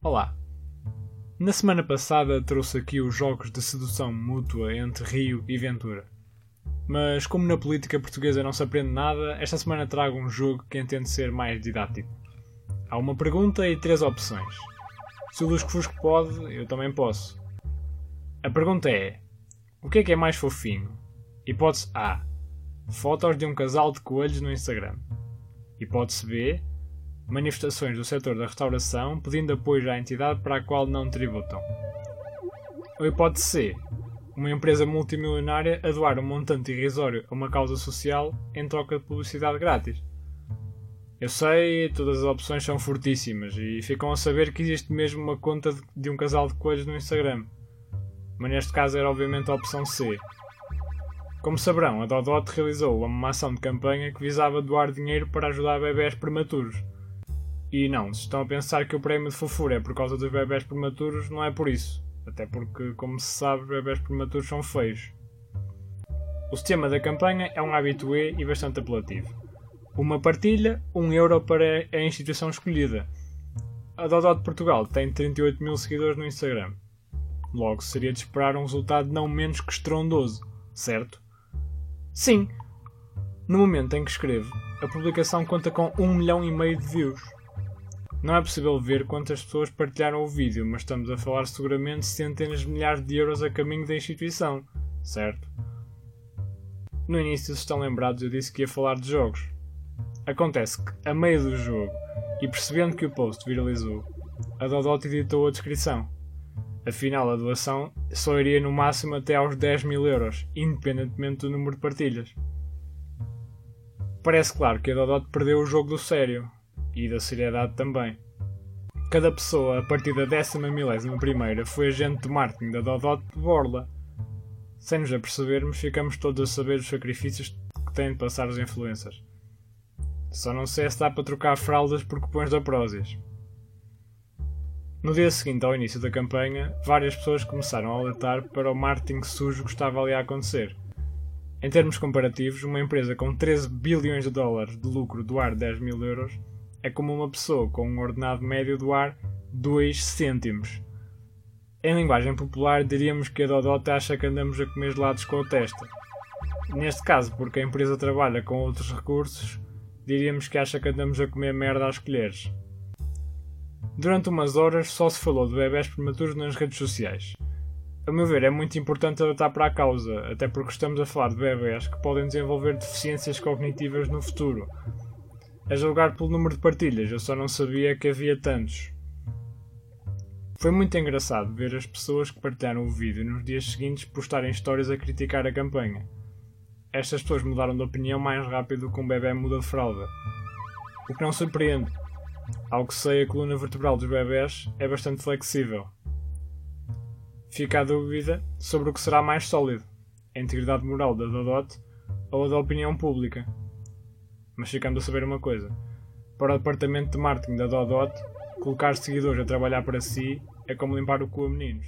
Olá! Na semana passada trouxe aqui os jogos de sedução mútua entre Rio e Ventura. Mas como na política portuguesa não se aprende nada, esta semana trago um jogo que entendo ser mais didático. Há uma pergunta e três opções. Se o Lusco Fusco pode, eu também posso. A pergunta é: o que é que é mais fofinho? Hipótese A: fotos de um casal de coelhos no Instagram. Hipótese B: manifestações do setor da restauração pedindo apoio à entidade para a qual não tributam. Ou hipótese C: uma empresa multimilionária a doar um montante irrisório a uma causa social em troca de publicidade grátis. Eu sei, todas as opções são fortíssimas e ficam a saber que existe mesmo uma conta de um casal de coelhos no Instagram. Mas neste caso era obviamente a opção C. Como saberão, a Dodot realizou uma ação de campanha que visava doar dinheiro para ajudar bebés prematuros. E não, se estão a pensar que o prémio de fofura é por causa dos bebés prematuros, não é por isso. Até porque, como se sabe, bebés prematuros são feios. O sistema da campanha é um habitué e bastante apelativo. Uma partilha, 1 um euro para a instituição escolhida. A Dodó de Portugal tem 38 mil seguidores no Instagram. Logo, seria de esperar um resultado não menos que estrondoso, certo? Sim! No momento em que escrevo, a publicação conta com 1 milhão e meio de views. Não é possível ver quantas pessoas partilharam o vídeo, mas estamos a falar seguramente de centenas de milhares de euros a caminho da instituição, certo? No início, se estão lembrados, eu disse que ia falar de jogos. Acontece que, a meio do jogo, e percebendo que o post viralizou, a Dodot editou a descrição. Afinal, a doação só iria no máximo até aos 10 mil euros, independentemente do número de partilhas. Parece claro que a Dodot perdeu o jogo do sério, e da seriedade também. Cada pessoa, a partir da décima milésima primeira, foi agente de marketing da Dodot de Borla. Sem nos apercebermos, ficamos todos a saber os sacrifícios que têm de passar os influencers. Só não sei se dá para trocar fraldas por cupons da Prozis. No dia seguinte ao início da campanha, várias pessoas começaram a alertar para o marketing sujo que estava ali a acontecer. Em termos comparativos, uma empresa com 13 bilhões de dólares de lucro doar 10 mil euros é como uma pessoa com um ordenado médio doar 2 cêntimos. Em linguagem popular, diríamos que a Dodota acha que andamos a comer gelados com a testa. Neste caso, porque a empresa trabalha com outros recursos, diríamos que acha que andamos a comer merda às colheres. Durante umas horas só se falou de bebés prematuros nas redes sociais. A meu ver, é muito importante alertar para a causa, até porque estamos a falar de bebés que podem desenvolver deficiências cognitivas no futuro, a julgar pelo número de partilhas, eu só não sabia que havia tantos. Foi muito engraçado ver as pessoas que partilharam o vídeo nos dias seguintes postarem histórias a criticar a campanha. Estas pessoas mudaram de opinião mais rápido que um bebê muda de fralda. O que não surpreende. Ao que sei, a coluna vertebral dos bebés é bastante flexível. Fica a dúvida sobre o que será mais sólido: a integridade moral da Dodot ou a da opinião pública. Mas ficamos a saber uma coisa: para o departamento de marketing da Dodot, colocar seguidores a trabalhar para si é como limpar o cu a meninos.